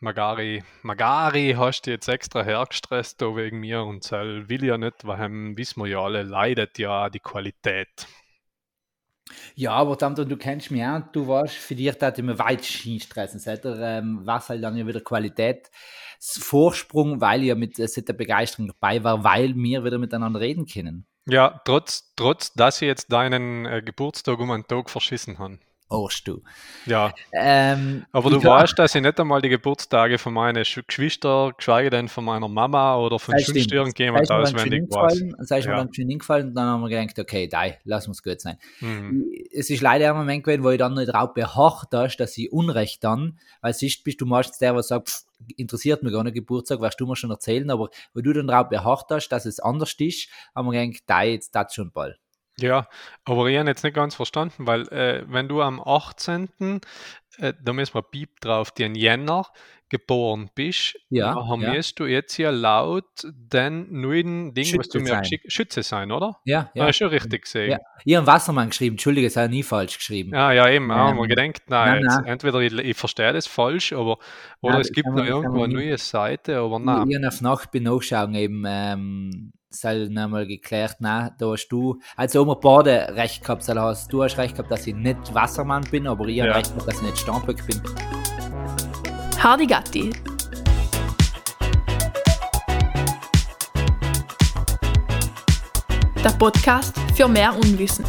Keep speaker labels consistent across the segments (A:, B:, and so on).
A: Magari, Magari hast du jetzt extra hergestresst da wegen mir und das will ja nicht, weil ähm, wissen wir ja alle, leidet ja die Qualität.
B: Ja, aber dann, du kennst mich auch, du weißt, für dich hat immer weit hinstressen. Seitdem ähm, was halt dann ja wieder Qualitätsvorsprung, weil ich ja mit äh, der Begeisterung dabei war, weil wir wieder miteinander reden können.
A: Ja, trotz, trotz dass ich jetzt deinen äh, Geburtstag um einen Tag verschissen habe.
B: Arsch, du.
A: Ja. Ähm, Aber du weißt, dass ich nicht einmal die Geburtstage von meinen Geschwistern, geschweige denn von meiner Mama oder von sonst irgendjemand auswendig weiß.
B: Das ist mir dann schön hingefallen und dann haben wir gedacht, okay, da, lass uns gut sein. Mhm. Es ist leider ein Moment gewesen, wo ich dann nicht drauf beharrt hast, dass ich Unrecht dann, weil siehst bist du meistens der, der sagt, pff, interessiert mir gar nicht Geburtstag, wirst du mir schon erzählen, aber wo du dann drauf beharrt hast, dass es anders ist, haben wir gedacht, da, jetzt das schon bald.
A: Ja, aber ich habe jetzt nicht ganz verstanden, weil äh, wenn du am 18., äh, da müssen wir Piep drauf, den Jänner geboren bist,
B: ja,
A: dann
B: ja.
A: du jetzt hier laut den neuen Ding,
B: Schütze
A: was du mir
B: sein.
A: geschickt Schütze sein, oder?
B: Ja,
A: Ja, ist schon richtig gesehen.
B: ja. Ich habe Wassermann geschrieben, Entschuldige, es habe nie falsch geschrieben.
A: Ja, ja, eben.
B: Ähm,
A: haben wir gedacht, nein,
B: nein,
A: jetzt,
B: nein.
A: entweder ich, ich verstehe das falsch, aber oder
B: Nein,
A: es gibt noch irgendwo eine neue Seite, aber nein.
B: ich habe auf Nacht bin nachschauen eben, ähm, soll nochmal geklärt, nein, da hast du, also wir beide recht gehabt, Sal, hast, du hast recht gehabt, dass ich nicht Wassermann bin, aber ich habe
A: Ja.
B: recht gehabt, dass ich nicht Stampöck bin.
C: Hardy Gatti. Der Podcast für mehr Unwissen.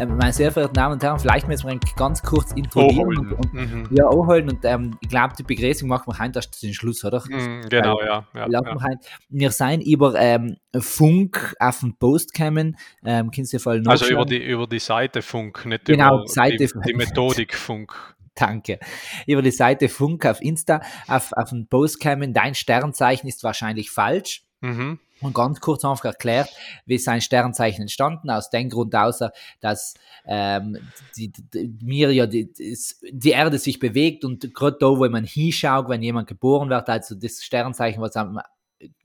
B: Ähm, meine sehr verehrten Damen und Herren, vielleicht müssen wir ganz kurz introduzieren und, und
A: Mhm.
B: ja, anholen und ähm, ich glaube, die Begrüßung machen wir heute erst den Schluss, oder?
A: Mhm, Genau, ja. ja,
B: Lassen
A: ja.
B: wir, wir sind über ähm, Funk auf den Post gekommen, ähm, kannst du dir voll
A: Also über die, über die Seite Funk, nicht
B: Genau,
A: über
B: die Seite
A: die, die Methodik Funk.
B: Danke. Über die Seite Funk auf Insta auf, auf den Post gekommen, dein Sternzeichen ist wahrscheinlich falsch.
A: Mhm.
B: Und ganz kurz einfach erklärt, wie sein Sternzeichen entstanden, aus dem Grund außer, dass ähm, die, die, mir ja die, die Erde sich bewegt und gerade da, wo man hinschaut, wenn jemand geboren wird, also das Sternzeichen, was am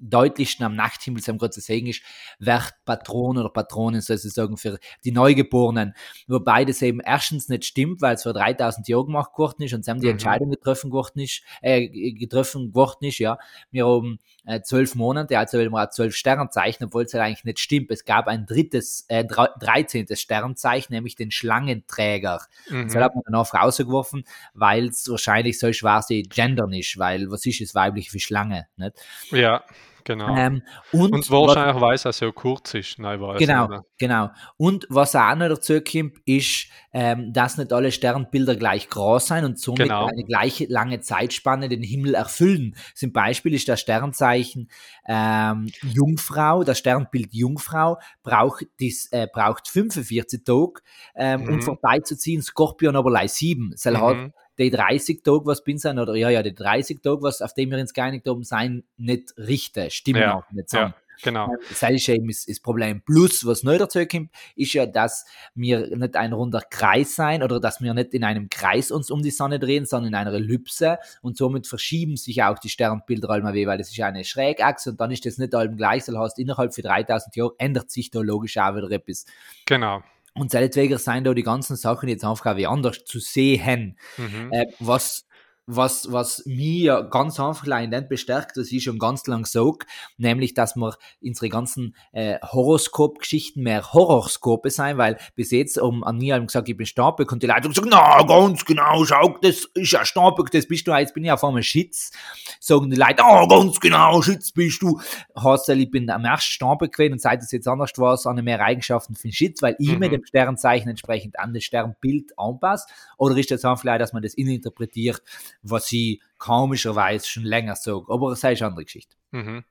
B: deutlichsten am Nachthimmel am Gott zu sehen ist, wird Patron oder Patronin sozusagen für die Neugeborenen. Wobei das eben erstens nicht stimmt, weil es vor 3000 Jahren gemacht worden ist und sie haben die
A: Mhm.
B: Entscheidung getroffen worden ist, äh, getroffen worden ist, ja. Wir haben äh, zwölf Monate, also wenn auch zwölf Sternzeichen, obwohl es halt eigentlich nicht stimmt. Es gab ein drittes, äh, drei- dreizehntes Sternzeichen, nämlich den Schlangenträger.
A: Mhm.
B: Das hat man dann auch rausgeworfen, weil es wahrscheinlich so schwer sie gendern ist, weil was ist es weiblich wie Schlange, nicht?
A: Ja, genau.
B: Ähm, und,
A: Und wahrscheinlich weiß, dass er so kurz ist. Nein, weiß
B: Genau,
A: nicht.
B: genau. Und was auch noch dazu kommt, ist, ähm, dass nicht alle Sternbilder gleich groß sein und somit
A: Genau.
B: eine gleiche lange Zeitspanne den Himmel erfüllen. Zum Beispiel ist das Sternzeichen ähm, Jungfrau, das Sternbild Jungfrau braucht, dies, äh, braucht 45 Tage, ähm,
A: Mhm.
B: um vorbeizuziehen, Skorpion aber gleich 7. Soll hat
A: Mhm.
B: Die 30 Tage, was bin sein, oder ja, ja, die 30 Tage, was, auf dem wir uns geeinigt haben, sein nicht richtig, stimmen
A: Ja,
B: auch nicht zusammen.
A: Ja, genau.
B: Das ist eben das, das Problem. Plus, was neu dazu kommt, ist ja, dass wir nicht ein runder Kreis sein oder dass wir nicht in einem Kreis uns um die Sonne drehen, sondern in einer Ellipse und somit verschieben sich auch die Sternbilder weh, weil das ist eine Schrägachse und dann ist das nicht allem gleich, heißt, innerhalb von 3000 Jahren ändert sich da logisch auch wieder etwas.
A: Genau.
B: Und deswegen sind da die ganzen Sachen jetzt einfach wie anders zu sehen.
A: Mhm.
B: Äh, was, was, was mir ganz einfach in dem bestärkt, das ich schon ganz lang sage, nämlich, dass wir unsere ganzen äh, Horoskop-Geschichten mehr Horoskope sein, weil bis jetzt um, an mir haben gesagt, ich bin Stapel und die Leute haben gesagt, na, ganz genau, schau, das ist ja Stapel, das bist du, jetzt bin ich auf einmal Schitz. Sagen die Leute, ah, ganz genau, Schitz bist du. Heißt, ich bin am ersten Stapel gewesen und seit es jetzt anders war, eine mehr Eigenschaften für Schitz, weil ich
A: Mhm.
B: mir dem Sternzeichen entsprechend an das Sternbild anpasse. Oder ist das vielleicht, dass man das interpretiert, was ich komischerweise schon länger sage. Aber das ist eine andere Geschichte.
A: Mhm.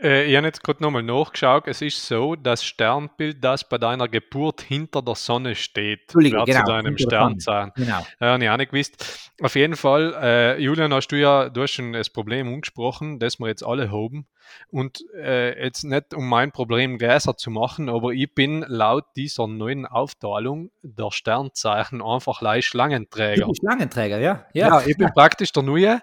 A: Äh, ich habe jetzt gerade nochmal nachgeschaut. Es ist so, das Sternbild, das bei deiner Geburt hinter der Sonne steht,
B: Entschuldige,
A: wird
B: genau,
A: zu deinem. Sternzeichen.
B: Genau.
A: Ja, ich auch nicht gewusst. Auf jeden Fall, äh, Julian, hast du ja, du hast schon das Problem angesprochen, das wir jetzt alle haben. Und äh, jetzt nicht, um mein Problem größer zu machen, aber ich bin laut dieser neuen Aufteilung der Sternzeichen einfach leicht Schlangenträger.
B: Schlangenträger, ja?
A: Ja, ich bin praktisch der Neue.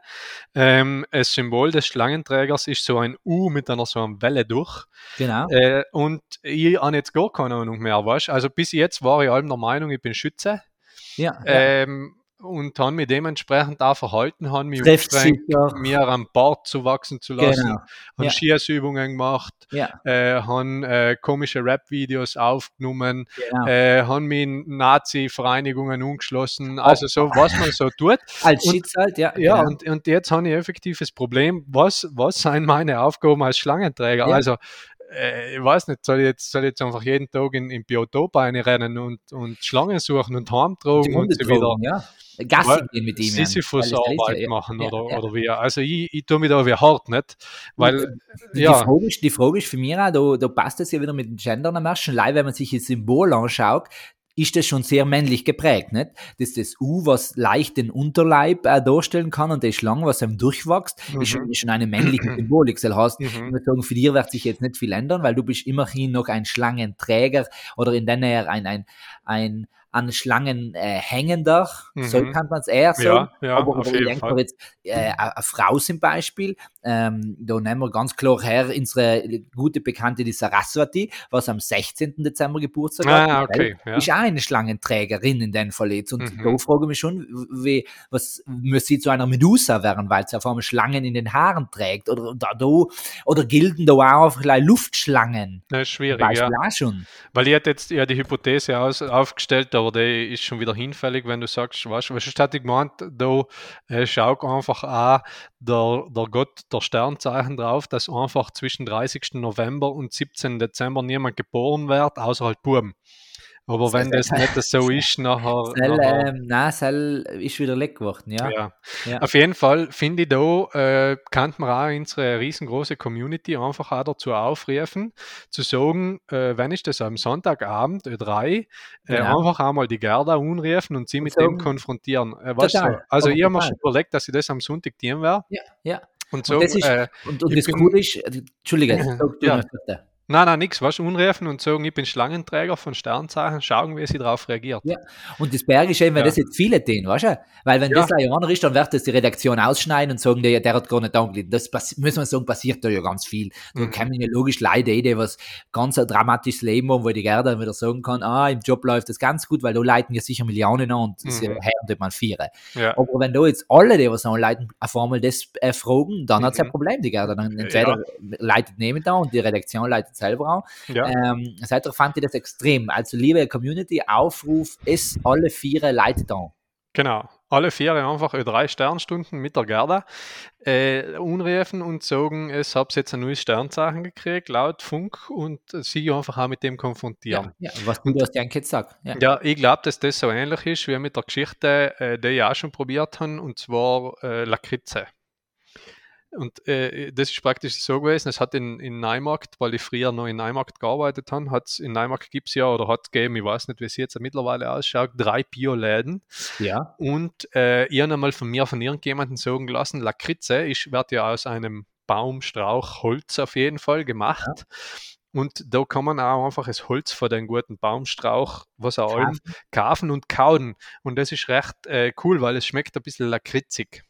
A: Ähm, das Symbol des Schlangenträgers ist so ein U mit einer so einer Welle durch.
B: Genau.
A: Äh, und ich habe jetzt gar keine Ahnung mehr, weißt Also bis jetzt war ich allem der Meinung, ich bin Schütze.
B: Ja, ja.
A: Ähm, und haben mich dementsprechend auch verhalten, haben mich angestrengt, mir am Bart zu wachsen zu lassen,
B: Genau.
A: haben
B: Ja.
A: Schießübungen gemacht,
B: Ja,
A: äh, haben äh, komische Rap-Videos aufgenommen,
B: genau.
A: äh, haben mich in Nazi-Vereinigungen angeschlossen, also so, was man so tut.
B: Als
A: und-
B: halt, ja.
A: Ja,
B: genau.
A: und, und jetzt habe ich effektives Problem. Was, was sind meine Aufgaben als Schlangenträger?
B: Ja.
A: Also, äh, ich weiß nicht, soll ich jetzt, soll ich jetzt einfach jeden Tag in, in Biotop rennen und, und Schlangen suchen und heimtragen und sie wieder
B: ja. Gassi gehen mit ihm.
A: Sisyphus-Arbeit
B: ja.
A: machen
B: Ja,
A: oder,
B: ja.
A: oder wie. Also, ich, ich tue mich da wie hart, nicht? Weil,
B: Die,
A: ja,
B: die, Frage ist, die Frage ist für mich auch, da, da passt es ja wieder mit dem Gendern am ersten Leib, wenn man sich das Symbol anschaut, ist das schon sehr männlich geprägt, nicht? Das ist das U, was leicht den Unterleib äh, darstellen kann und die Schlange, was einem durchwächst, ist, schon,
A: Mhm.
B: ist schon eine männliche Symbolik. Das heißt, ich
A: mhm,
B: würde sagen, für dich wird sich jetzt nicht viel ändern, weil du bist immerhin noch ein Schlangenträger oder in deiner Nähe ein, ein, ein an Schlangen äh, hängender, so
A: Mhm.
B: kann man es eher sagen.
A: ja, ja,
B: aber,
A: auf
B: ich
A: jeden
B: denke
A: Fall.
B: jetzt, äh, eine Frau zum Beispiel, ähm, da nehmen wir ganz klar her unsere gute Bekannte, die Saraswati, was am 16. Dezember Geburtstag
A: Ah,
B: hat.
A: okay, ja.
B: Ist auch eine Schlangenträgerin in dem Fall jetzt. Und
A: Mhm.
B: da frage ich mich schon, wie, was muss sie zu einer Medusa werden, weil sie auf einmal Schlangen in den Haaren trägt? Oder, da, da, oder gilden da auch einfach gleich Luftschlangen?
A: Das ist schwierig, ja.
B: schon.
A: Weil ich hätte jetzt ja die Hypothese aus, aufgestellt, aber die ist schon wieder hinfällig, wenn du sagst, weißt du, was hätte ich gemeint, da äh, schau einfach auch der, der Gott der Sternzeichen drauf, dass einfach zwischen 30. November und 17. Dezember niemand geboren wird, außer halt Buben. Aber wenn das nicht so ist, nachher.
B: Sel,
A: nachher
B: ähm, nein, Sel ist wieder leck geworden, ja.
A: ja.
B: Ja.
A: Auf jeden Fall finde ich da, äh, kann man auch unsere riesengroße Community einfach auch dazu aufrufen, zu sagen, äh, wenn ich das am Sonntagabend, Ö3, äh,
B: Genau.
A: einfach einmal die Gerda anrufen und sie mit
B: sagen,
A: dem konfrontieren. Äh, weißt du, also ich habe mir schon überlegt, dass ich das am Sonntag tun werde.
B: Ja, ja.
A: Und so,
B: Und das ist-
A: äh,
B: Und, und das
A: bin-
B: Coole ist, äh, Entschuldige,
A: Ja. Nein, nein, weißt du, anrufen und sagen, ich bin Schlangenträger von Sternzeichen, schauen, wie sie darauf reagiert.
B: Ja. Und das Berg ist eben, wenn
A: Ja.
B: das jetzt viele tun, weißt du? Weil wenn
A: Ja.
B: das ein einer ist, dann wird das die Redaktion ausschneiden und sagen, der, der hat gar nicht angelegt. Das muss man sagen, passiert da ja ganz viel. Da
A: Mhm.
B: kommen ja logisch Leute, die was ganz ein dramatisches Leben haben, wo die Gerda wieder sagen kann, ah, im Job läuft das ganz gut, weil da leiten ja sicher Millionen an und sie
A: Mhm.
B: hören dort mal vier.
A: Ja.
B: Aber wenn da jetzt alle, die was anleiten, auf einmal das äh, fragen, dann hat hat's ein
A: Mhm.
B: Problem, die Gerda. Dann entweder leitet neben da und die Redaktion leitet selber an
A: Ja.
B: ähm, seitdem fand ich das extrem. Also, liebe Community, Aufruf, es alle vier Leute da.
A: Genau. Alle vier einfach drei Sternstunden mit der Gerda äh, anrufen und sagen, es habe jetzt ein neues Sternzeichen gekriegt, laut Funk, und sie einfach auch mit dem konfrontieren.
B: Ja, was du das Janke jetzt sagst. Ja.
A: Ja, ich glaube, dass das so ähnlich ist wie mit der Geschichte, äh, die ich auch schon probiert habe, und zwar äh, Lakritze. Und äh, das ist praktisch so gewesen, es hat in, in Neumarkt, weil ich früher noch in Neumarkt gearbeitet habe, hat in Neumarkt gibt es ja, oder hat es gegeben, ich weiß nicht, wie es jetzt mittlerweile ausschaut, drei Bioläden.
B: ja.
A: Und äh, ich habe einmal von mir, von irgendjemandem sagen lassen, Lakritze ist, wird ja aus einem Baumstrauch Holz auf jeden Fall gemacht. Und da kann man auch einfach das Holz von den guten Baumstrauch, was auch allem, kaufen und kauen. Und das ist recht äh, cool, weil es schmeckt ein bisschen lakritzig.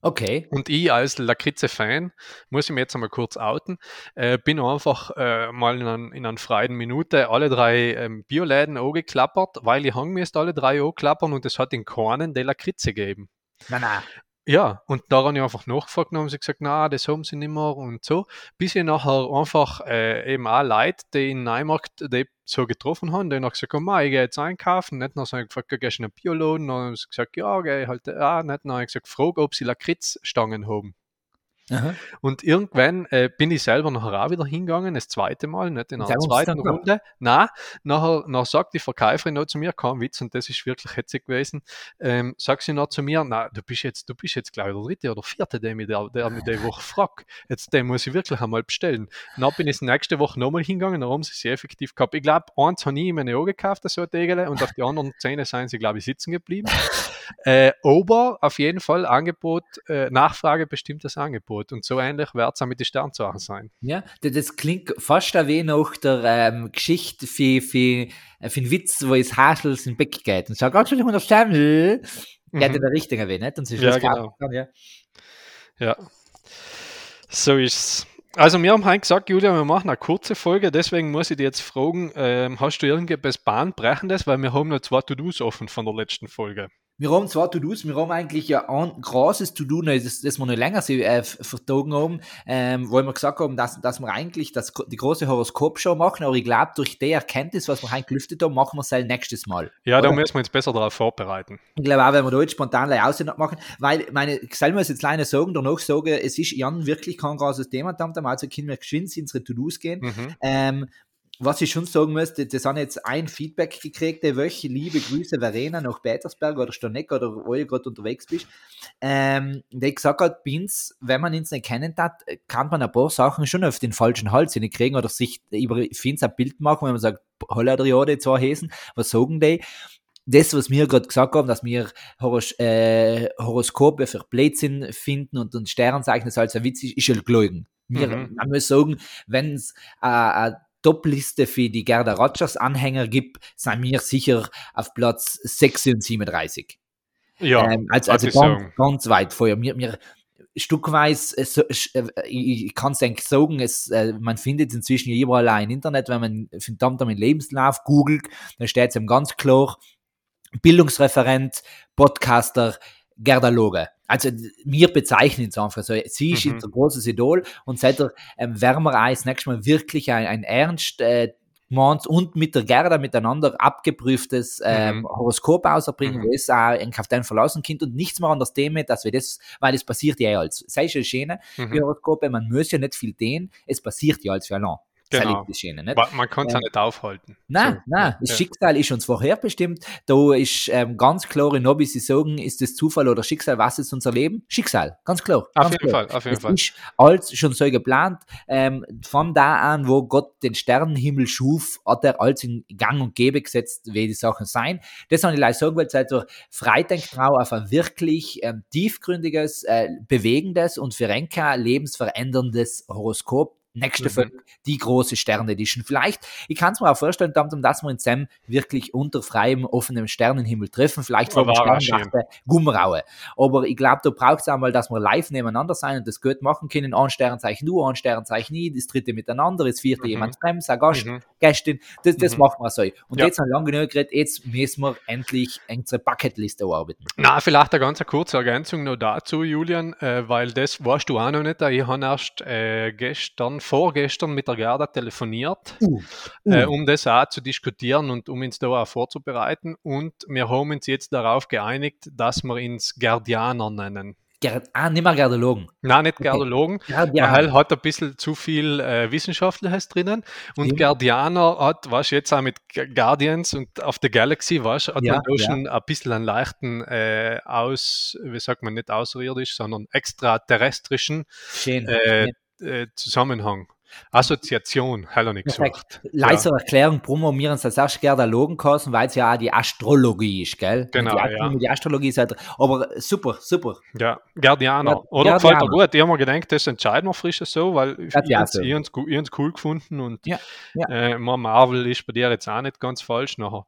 B: Okay.
A: Und ich als Lakritze-Fan, muss ich mir jetzt einmal kurz outen, äh, bin einfach äh, mal in, ein, in einer freien Minute alle drei ähm, Bioläden angeklappert, weil ich hang mir jetzt alle drei anklappern und es hat in keinen die Lakritze gegeben.
B: Nein, nein.
A: Ja, und da habe ich einfach nachgefragt und haben sie gesagt, na, das haben sie nicht mehr und so. Bis ich nachher einfach äh, eben auch Leute, die in Neumarkt die so getroffen haben, die noch gesagt haben, "Ma, ich gehe jetzt einkaufen. Nicht ich gefragt, gehst du in einen Bioladen? Dann haben sie gesagt, ja, gehe halt, ah, nicht. Dann habe ich gesagt, frage, ob sie Lakritzstangen haben.
B: Aha.
A: Und irgendwann äh, bin ich selber nachher auch wieder hingegangen, das zweite Mal, nicht in einer zweiten? Runde. Nein, nachher, nachher sagt die Verkäuferin noch zu mir, kein Witz, und das ist wirklich hetzig gewesen, ähm, sagt sie noch zu mir, na, du bist jetzt, du bist jetzt, glaube ich, der dritte oder vierte, der mich der, der, mich die Woche fragt. Jetzt, den muss ich wirklich einmal bestellen. Dann bin ich nächste Woche nochmal hingegangen, haben sie sie effektiv gehabt. Ich glaube, eins habe ich in meine Augen gekauft, so ein Tegele, und auf die anderen Zähne sind sie, glaube ich, sitzen geblieben. Äh, aber auf jeden Fall Angebot, äh, Nachfrage bestimmt das Angebot. Und so ähnlich wird es auch mit den Sternzeichen sein.
B: Ja, das, das klingt fast ein wenig nach der ähm, Geschichte für, für, für einen Witz, wo es Haschel in Beck geht und sagt, oh, Entschuldigung, der Stern,
A: Mhm.
B: der hat der richtige Weg, nicht? Und sie
A: Ja, genau.
B: kann, ja.
A: Ja, so ist's. Also wir haben heute gesagt, Julia, wir machen eine kurze Folge, deswegen muss ich dir jetzt fragen, ähm, hast du irgendetwas Bahnbrechendes, weil wir haben noch zwei To-Dos offen von der letzten Folge.
B: Wir haben zwei To-Dos, wir haben eigentlich ja ein großes To-Do, das, das wir noch länger äh, vertogen haben, ähm, wo wir gesagt haben, dass, dass wir eigentlich das, die große Horoskop-Show machen, aber ich glaube, durch die Erkenntnis, was wir heute gelüftet haben, machen wir es halt nächstes Mal.
A: Ja, da müssen wir uns besser darauf vorbereiten.
B: Ich glaube auch, wenn wir da jetzt spontan aus machen, weil, meine, ich soll mir jetzt kleine sagen, danach sagen, es ist Jan wirklich kein großes Thema, also können wir geschwind in unsere To-Dos gehen. Mhm. Ähm, was ich schon sagen müsste, das haben jetzt ein Feedback gekriegt, der Woche, liebe Grüße Verena nach Petersberg oder Stoneck oder wo ihr gerade unterwegs bist, ähm, der gesagt hat, Bins, wenn man ihn nicht kennen hat, kann man ein paar Sachen schon auf den falschen Hals hinkriegen oder sich über Fins ein Bild machen, wenn man sagt, holla die zwei Häsen, was sagen die? das, was wir gerade gesagt haben, dass wir Horos äh, Horoskope für Blödsinn finden und, und Sternzeichen als ein Witz ist, ist ja gelogen. Wir, mhm. man muss sagen, wenn es äh, Top-Liste für die Gerda Rogers-Anhänger gibt, sind wir sicher auf Platz 36.
A: Ja,
B: ähm, also, also ganz, ganz, weit vorher. Wir, wir stückweise, äh, ich kann es eigentlich sagen, es, äh, man findet inzwischen überall im Internet, wenn man verdammt meinen Lebenslauf googelt, dann steht es ihm ganz klar, Bildungsreferent, Podcaster, Gerda Loge. Also wir bezeichnen es einfach so. Sie ist mhm. unser großes Idol und seit der ähm, Wärmereis nächstes Mal wirklich ein, ein ernst äh, und mit der Gerda miteinander abgeprüftes ähm, mhm. Horoskop auserbringen, mhm. wo es auch ein Kapitän verlassen Kind und nichts mehr an das Thema, dass wir das, weil es passiert ja als, sei schon schöne mhm. Horoskope, man muss ja nicht viel den, es passiert ja als für lang.
A: Genau. Szene, nicht? Man kann es ja. nicht aufhalten.
B: Nein, so. nein, das ja. Schicksal ist uns vorherbestimmt. Da ist ähm, ganz klar, in Nobby, Sie sagen, ist das Zufall oder Schicksal, was ist unser Leben? Schicksal, ganz klar.
A: Auf
B: ganz
A: jeden
B: klar.
A: Fall, auf jeden
B: das
A: Fall.
B: ist alles schon so geplant. Ähm, von da an, wo Gott den Sternenhimmel schuf, hat er alles in Gang und Gebe gesetzt, wie die Sachen sein. Das habe ich leider sagen, weil seit der Freidenktrau auf ein wirklich ähm, tiefgründiges, äh, bewegendes und für Renka lebensveränderndes Horoskop nächste mhm. Folge, die große Sterne-Edition. Vielleicht, ich kann es mir auch vorstellen, dass wir in Sam wirklich unter freiem, offenem Sternenhimmel treffen. Vielleicht vor dem Sternenwachte Gummeraue. Aber ich glaube, da braucht es einmal, dass wir live nebeneinander sein und das gut machen können. Ein Sternzeichen du, ein Sternzeichen nie, das dritte miteinander, das vierte mhm. jemand fremd, ein Gast, mhm. Gästin. Das, das mhm. machen wir so. Und ja. jetzt haben wir lange genug geredet, jetzt müssen wir endlich unsere Bucketliste arbeiten.
A: Na, vielleicht eine ganz kurze Ergänzung noch dazu, Julian, äh, weil das weißt du auch noch nicht. Ich habe erst äh, gestern vorgestern mit der Gerda telefoniert, uh, uh. Äh, um das auch zu diskutieren und um uns da auch vorzubereiten. Und wir haben uns jetzt darauf geeinigt, dass wir uns Gerdianer nennen.
B: Ger ah, nicht mehr Gerdologen.
A: Nein, nicht Gerdologen. Okay. Weil hat ein bisschen zu viel äh, Wissenschaftliches drinnen. Und ja. Guardianer hat, was jetzt auch mit Guardians und auf der Galaxy, was hat ja, man ja. schon ein bisschen einen leichten äh, aus, wie sagt man, nicht außerirdisch, sondern extraterrestrischen Schön. Äh, äh, Zusammenhang. Assoziation, hallo nichts gemacht.
B: Leise ja. Erklärung, promovieren Sie das erst gerne Logen kosten, weil es ja auch die Astrologie ist, gell?
A: Genau,
B: die,
A: ja.
B: Die Astrologie ist halt, aber super, super.
A: Ja, Guardianer. Oder gefällt mir gut. Ich habe mir gedacht, das entscheiden wir frisch so, weil ich habe es cool gefunden und ja, ja. Äh, Marvel ist bei dir jetzt auch nicht ganz falsch nachher.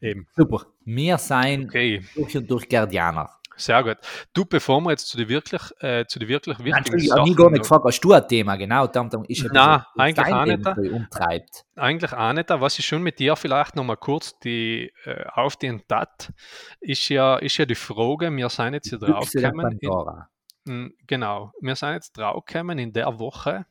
A: Eben.
B: Super. Wir sein okay. durch und durch Guardianer.
A: Sehr gut. Du, bevor wir jetzt zu den wirklich, äh, zu den wirklich wichtigen
B: Nein, Sachen... Ich habe gar nicht gefragt, hast du ein Thema, genau, dann, dann
A: ist Nein, eigentlich auch nicht. Umtreibt. Eigentlich auch nicht. Was ich schon mit dir vielleicht noch mal kurz die, äh, auf den Tat, ist ja, ist ja die Frage, wir sind jetzt hier draufgekommen... In, genau, wir sind jetzt draufgekommen in der Woche,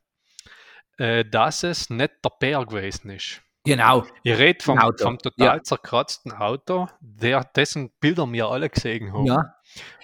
A: äh, dass es nicht der Bär gewesen ist.
B: Genau.
A: Ich rede vom, vom total ja. zerkratzten Auto, der, dessen Bilder wir alle gesehen haben. Ja.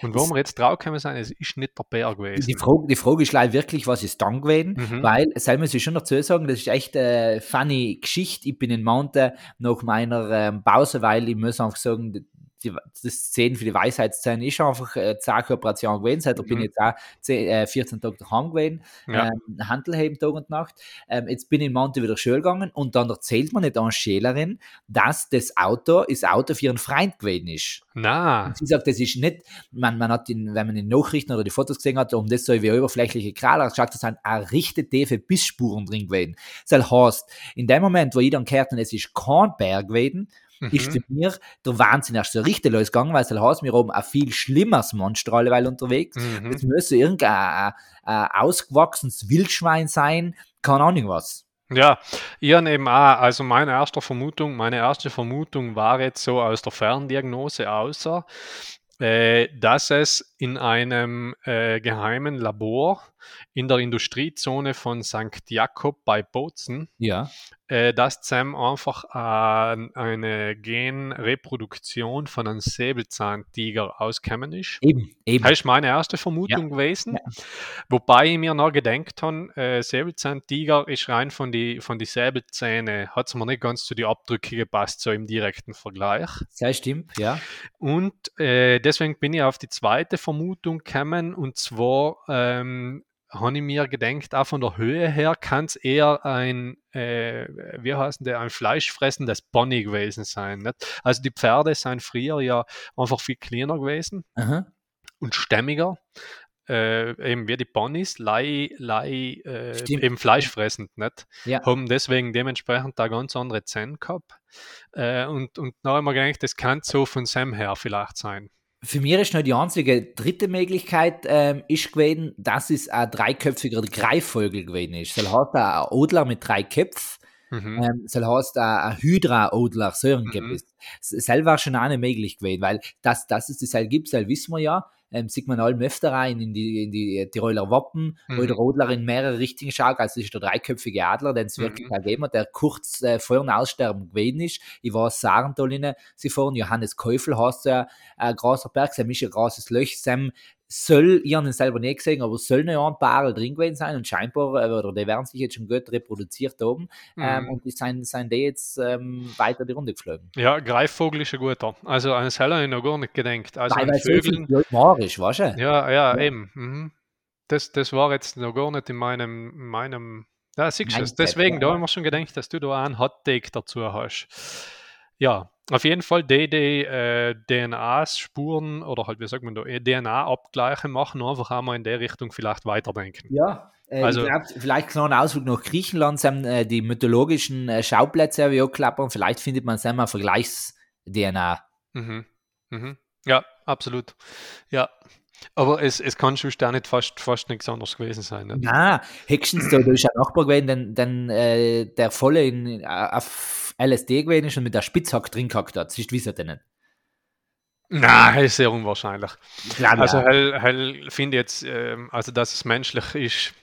A: Und wo wir jetzt draufgekommen sind, es ist nicht der Bär gewesen.
B: Die Frage, die Frage ist leider wirklich, was ist dann gewesen? Mhm. Weil, soll man sich schon dazu sagen, das ist echt eine funny Geschichte. Ich bin in Mountain nach meiner ähm, Pause, weil ich muss einfach sagen, die, das Szenen für die Weisheitszähne ist einfach äh, Operation gewesen. Seit mhm. bin ich jetzt auch 10, äh, 14 Tage daheim gewesen, ja. ähm, Handelheben Tag und Nacht. Ähm, jetzt bin ich in Monte wieder schön gegangen und dann erzählt man nicht an Schälerin, dass das Auto das Auto für ihren Freund gewesen ist.
A: Na.
B: sie sagt, das ist nicht, man, man hat, in, wenn man in Nachrichten oder die Fotos gesehen hat, um das so wie oberflächliche Kraler geschaut, da sind auch richtig tiefe Bissspuren drin gewesen. Das heißt, in dem Moment, wo ich dann gehört habe, es ist kein Bär gewesen, mhm. ist für mich der Wahnsinn erst so richtig losgegangen, weil es heißt, wir haben ein viel schlimmeres Monster alleweil unterwegs. Mhm. Es müsste irgendein ein, ausgewachsenes Wildschwein sein, keine Ahnung was.
A: Ja, ich eben auch, also meine erste Vermutung, meine erste Vermutung war jetzt so aus der Ferndiagnose außer, äh, dass es in einem äh, geheimen Labor in der Industriezone von St. Jakob bei Bozen,
B: Ja.
A: äh, dass Sam einfach äh, eine Genreproduktion von einem Säbelzahntiger ausgekommen ist.
B: Eben, eben.
A: Das ist meine erste Vermutung gewesen. Wobei ich mir noch gedacht habe, äh, Säbelzahntiger ist rein von die, von die Säbelzähne, hat es mir nicht ganz zu die Abdrücke gepasst, so im direkten Vergleich.
B: Sehr stimmt, ja.
A: Und äh, deswegen bin ich auf die zweite Vermutung gekommen und zwar ähm, habe ich mir gedacht, auch von der Höhe her kann es eher ein, äh, wie heißt der, ein fleischfressendes Pony gewesen sein. Nicht? Also die Pferde sind früher ja einfach viel kleiner gewesen
B: Aha.
A: und stämmiger. Äh, eben wie die Ponys, lei, lei, äh, eben fleischfressend, nicht?
B: Ja.
A: Haben deswegen dementsprechend da ganz andere Zähne gehabt. Äh, und, und da haben wir gedacht, das kann so von Sam her vielleicht sein.
B: Für mich ist noch die einzige dritte Möglichkeit ähm, ist gewesen, dass es ein dreiköpfiger Greifvogel gewesen ist. Das heißt, ein Odler mit drei Köpfen,
A: Mhm.
B: ähm, das heißt, ein ein Hydra-Odler, ein
A: Mhm.
B: mhm. Selber war schon auch nicht möglich gewesen, weil das, dass es das halt gibt, das wissen wir ja. Ähm, sieht man allem öfter rein in die, in die Tiroler Wappen, wo
A: Mhm.
B: der Rodler in mehrere Richtungen schaut. Also ist der dreiköpfige Adler, den es
A: Mhm.
B: wirklich gegeben hat, der kurz äh, vor dem Aussterben gewesen ist. Ich war Sarentolinnen, sie fahren, Johannes Käufel heißt er, ein großer Berg, Sam ist ein großes Loch, Sam soll, ich habe ihn selber nicht gesehen, aber soll noch ein paar drin gewesen sein und scheinbar, äh, oder die werden sich jetzt schon gut reproduziert haben ähm,
A: Mhm.
B: und die sind, sind die jetzt ähm, weiter die Runde geflogen.
A: Ja, Greifvogel ist ein guter. Also an das habe ich noch gar nicht gedacht. Also
B: weil, weil so
A: Vögeln.
B: Jahr ist, weißt du?
A: Ja, ja,
B: Ja.
A: eben. Mhm. Das, das war jetzt noch gar nicht in meinem, in meinem ja, siehst du es. Deswegen,
B: ja.
A: da haben wir schon gedacht, dass du da einen Hot Take dazu hast. Ja, auf jeden Fall die, die äh, DNA-Spuren oder halt, wie sagt man da, eh, DNA-Abgleiche machen, einfach einmal in der Richtung vielleicht weiterdenken.
B: Ja, äh,
A: Also-
B: ich glaube, vielleicht noch ein Ausflug nach Griechenland, sind, äh, die mythologischen äh, Schauplätze ich auch klappern. Vielleicht findet man selber Vergleichs-DNA.
A: Mhm. Mhm. Ja, absolut. Ja. Aber es, es kann schon auch nicht fast, fast nichts anderes gewesen sein. Ne?
B: Na, höchstens, da, da ist ein Nachbar gewesen, denn, denn äh, der volle in, äh, auf LSD gewesen ist und mit der Spitzhack drin gehackt hat. Siehst du, wie denn nicht?
A: Nein, ist sehr unwahrscheinlich.
B: Ich
A: Also hell, hell finde ich jetzt, ähm, also dass es menschlich ist,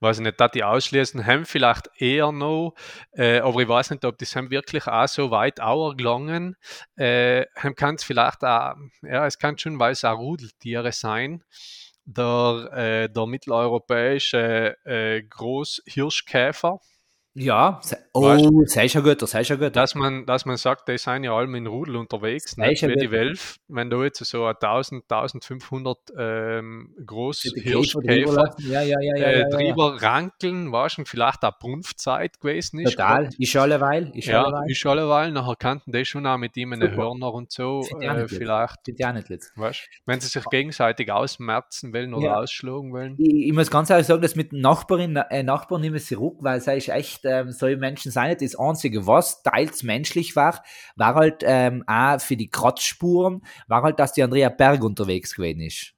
A: weiß ich nicht, dass die ausschließen, haben vielleicht eher noch, äh, aber ich weiß nicht, ob das haben wirklich auch so weit auch gelangen. Äh, haben kann es vielleicht auch, ja, es kann schon, weil es auch Rudeltiere sein. Der, äh, der mitteleuropäische äh, Großhirschkäfer,
B: Ja,
A: Weißt
B: oh, sei schon gut, sei schon gut.
A: dass man, dass man sagt, die sind ja alle in Rudel unterwegs,
B: Ja,
A: nicht
B: ja
A: wie die Wölfe. Wenn du jetzt so 1000, 1500 ähm,
B: Die Käfer
A: Großhirschkäfer
B: drüber lassen. Ja, ja, ja, ja.
A: äh,
B: ja, ja.
A: drüber rankeln, war schon vielleicht auch Brunftzeit gewesen ist.
B: Total. Ist alleweil. Ist
A: Ja,
B: alleweil.
A: ist alleweil. Nachher kannten die schon auch mit ihm eine
B: Super.
A: Hörner und so. Äh, vielleicht,
B: auch nicht
A: weißt wenn sie sich gegenseitig ausmerzen wollen oder
B: Ja.
A: ausschlagen wollen.
B: ich, ich muss ganz ehrlich sagen, dass mit Nachbarin, äh, Nachbarn nehme ich sie ruck, weil sie ist echt, ähm, solche Menschen nicht. Das Einzige, was teils menschlich war, war halt ähm, auch für die Kratzspuren, war halt, dass die Andrea Berg unterwegs gewesen ist.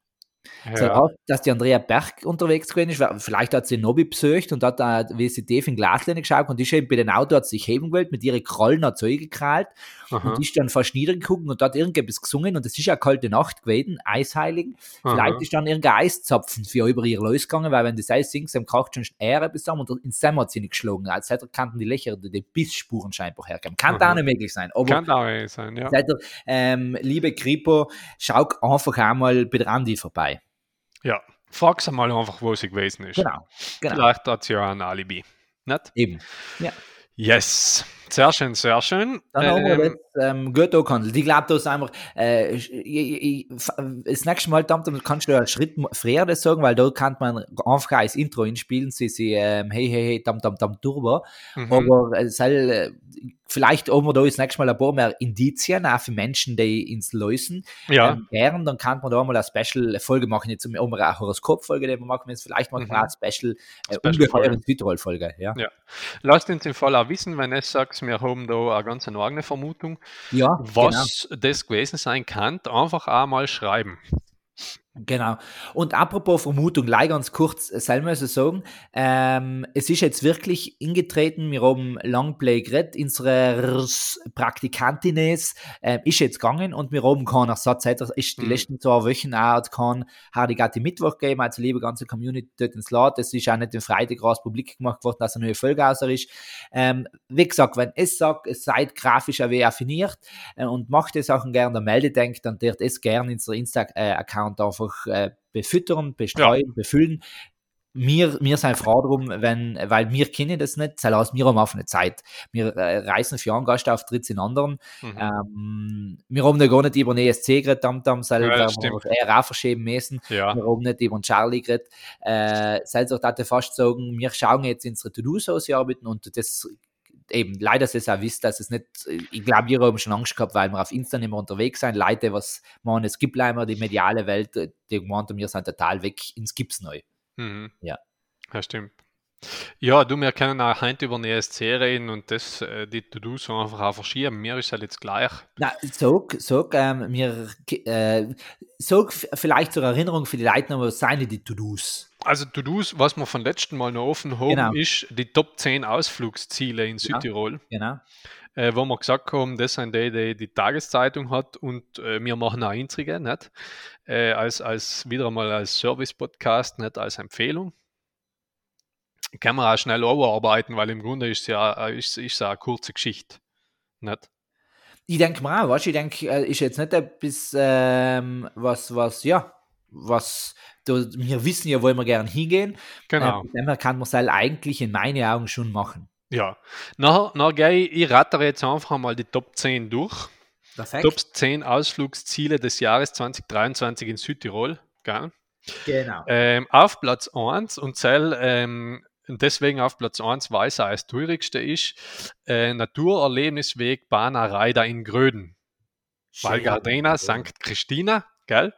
B: So,
A: Ja.
B: auch, dass die Andrea Berg unterwegs gewesen ist, weil vielleicht hat sie Nobby besucht und hat da wie tief in Glasleine geschaut und ist eben bei dem Auto hat sie sich heben gewollt, mit ihren Krallen hat sie gekrallt und ist dann fast niedergeguckt und hat irgendetwas gesungen und es ist ja kalte Nacht gewesen, Eisheiligen. Vielleicht
A: aha.
B: ist dann irgendein Eiszapfen für über ihr losgegangen, weil wenn das Eis singt, dann kracht schon Ehre zusammen und ins Sam hat sie nicht geschlagen. Als hätte kannten die Löcher, die Bissspuren scheinbar herkommen. Kann da
A: Aha.
B: auch nicht möglich sein. Aber
A: Kann auch eh sein, ja.
B: ihr, ähm, liebe Kripo, schau einfach einmal bei der Andi vorbei.
A: Ja. Frag sie mal einfach, wo sie gewesen ist.
B: Genau, genau.
A: Vielleicht hat sie ja ein Alibi. Nicht?
B: Eben.
A: Yes. Sehr schön, sehr schön.
B: Dann haben wir
A: Ähm,
B: jetzt ähm, gut angehandelt. Ich glaube, da ist einfach, äh, ich, ich, das nächste Mal, Tam, kannst du einen Schritt früher das sagen, weil da kann man einfach als Intro inspielen, sie, sie, ähm, hey, hey, hey, Tam, Tam, Tam, Turbo.
A: mhm.
B: Aber es soll, äh, vielleicht haben wir da das nächste Mal ein paar mehr Indizien, auch für Menschen, die ins Lösen
A: ja,
B: ähm, gern, dann kann man da mal eine Special-Folge machen, jetzt um um eine Horoskop-Folge, die wir machen, jetzt vielleicht machen wir
A: Mhm.
B: eine Special, äh, in Südtirol-Folge, ja.
A: Ja. lasst uns im Fall auch wissen, wenn es sagt, wir haben da eine ganz eigene Vermutung,
B: Ja,
A: was das gewesen sein kann, einfach auch mal schreiben.
B: Genau. Und apropos Vermutung, gleich ganz kurz, äh, soll man so sagen, ähm, es ist jetzt wirklich ingetreten, wir haben Langplay geredet, unsere Praktikantines äh, ist jetzt gegangen und wir haben keinen Ersatz. Es ist die
A: Mhm.
B: letzten zwei Wochen auch kein Hardigati Mittwoch gegeben, also liebe ganze Community dort ins Laden. Es ist auch nicht den Freitag raus publik gemacht worden, dass eine neue Folge außer ist. Ähm, wie gesagt, wenn es sagt, es seid grafisch AW affiniert äh, und macht die Sachen gerne, dann meldet denkt, dann wird es gerne in unser Insta-Account einfach äh, befüttern, bestreuen, befüllen. Wir, wir sind froh darum, wenn, weil wir kennen das nicht, das heißt, wir haben einfach eine Zeit. Wir äh, reisen für einen Gastauftritt in anderen.
A: Mhm.
B: Ähm, wir haben da gar nicht über den ESC geredet, tam, tam, selber,
A: Ja,
B: ja, eher auch verschieben müssen.
A: Ja,
B: Wir haben nicht über den Charlie geredet. Äh, selbst auch dachte fast sagen, wir schauen jetzt unsere To-Dos aus, die arbeiten und das eben, leider, dass ihr es auch wisst, dass es nicht, ich glaube, wir haben schon Angst gehabt, weil wir auf Insta nicht mehr unterwegs sind. Leute, was man, es gibt leider die mediale Welt, die gemeint haben, wir sind total weg ins Gips neu.
A: mhm.
B: Ja.
A: ja, stimmt. Ja, du, wir können auch heute über den ESC reden und das, äh, die To-Dos einfach auch verschieben. Mir ist halt jetzt gleich.
B: Na, sag, sag, ähm, mir, äh, sag vielleicht zur Erinnerung für die Leute noch, was seien die To-Dos?
A: Also To-Dos, was wir von letzten Mal noch offen haben,
B: Genau.
A: ist die Top 10 Ausflugsziele in Südtirol,
B: Genau.
A: äh, wo wir gesagt haben, das sind die, die die Tageszeitung hat und äh, wir machen auch unsere, nicht? Äh, als, als wieder einmal als Service-Podcast, nicht als Empfehlung. Kann man auch schnell überarbeiten, weil im Grunde ist es ja äh, ist, ist eine kurze Geschichte. Nicht?
B: Ich denke weißt, du, ich denke, äh, ist jetzt nicht etwas, ähm, was, was, ja, was, wir wissen ja, wo wir gerne hingehen.
A: Genau.
B: Von dem kann man es halt eigentlich in meinen Augen schon machen.
A: Ja. Nachher gehe ich, rattere jetzt einfach mal die Top 10 durch.
B: Perfekt.
A: Top 10 Ausflugsziele des Jahres 2023 in Südtirol. Gell?
B: Genau.
A: Ähm, auf Platz 1 und Zell, ähm, und deswegen auf Platz 1, weil es auch das teurigste ist, äh, Naturerlebnisweg Bana Reida in Gröden. Val Gardena, St. Christina, gell?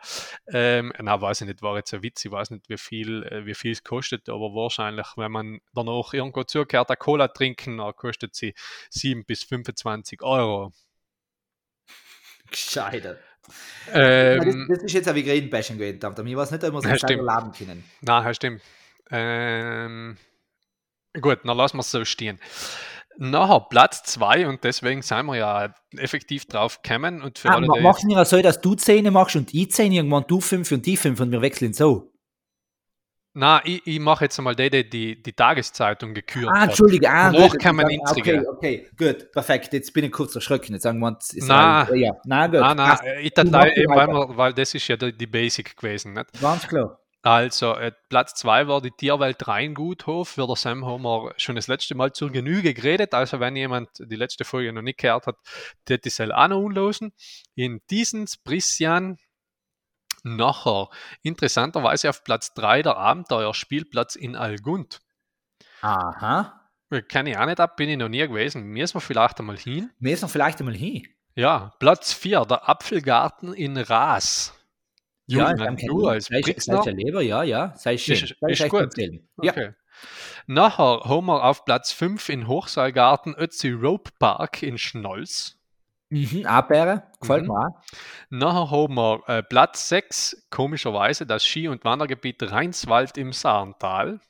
A: Ähm, na, weiß ich nicht, war jetzt ein Witz, ich weiß nicht, wie viel, äh, wie viel es kostet, aber wahrscheinlich, wenn man danach irgendwo zugehört, eine Cola trinken, dann kostet sie 7 bis 25 Euro.
B: Gescheiter.
A: Ähm,
B: das, das ist jetzt auch wie ich weiß nicht, ob wir es nicht selber
A: stimmt.
B: laden können.
A: Na, ja, stimmt. Ähm, gut, dann lassen wir es so stehen. Nachher Platz 2 und deswegen sind wir ja effektiv drauf gekommen und für
B: Ah,
A: alle,
B: machen wir so, dass du 10 machst und ich 10 irgendwann, du 5 und die 5 und wir wechseln so.
A: na, ich, ich mache jetzt einmal die, die die, die Tageszeitung gekürt
B: Ah. Entschuldige. Ah, gut,
A: kann man.
B: Okay, okay, gut, perfekt. Jetzt bin ich kurz erschrocken. Jetzt sagen wir uns,
A: Na.
B: ja, na gut.
A: Nein, nein,
B: passt.
A: ich Datei, weil, wir, weil das ist ja die, die Basic gewesen. Nicht?
B: Ganz klar.
A: Also, äh, Platz 2 war die Tierwelt Rheinguthof. Der Sam haben wir schon das letzte Mal zur Genüge geredet. Also, wenn jemand die letzte Folge noch nicht gehört hat, der die soll auch noch unlosen. In diesen Brissian nachher interessanterweise auf Platz 3 der Abenteuerspielplatz in Algund.
B: Aha.
A: Kenne ich auch nicht ab, bin ich noch nie gewesen. Müssen wir vielleicht einmal hin.
B: Müssen wir vielleicht einmal hin.
A: Ja, Platz 4, der Apfelgarten in Raas. Julian,
B: dann
A: du als
B: ja Leber, ja, ja. Sei schön.
A: Ist-
B: Sei
A: ist gut.
B: Ja.
A: Okay. Nachher haben wir auf Platz 5 in Hochseilgarten Ötzi Rope Park in Schnolz.
B: Mhm, Abbeere, gefällt
A: Mhm.
B: mir auch.
A: Nachher haben wir äh, Platz 6, komischerweise, das Ski- und Wandergebiet Rheinswald im Saarntal.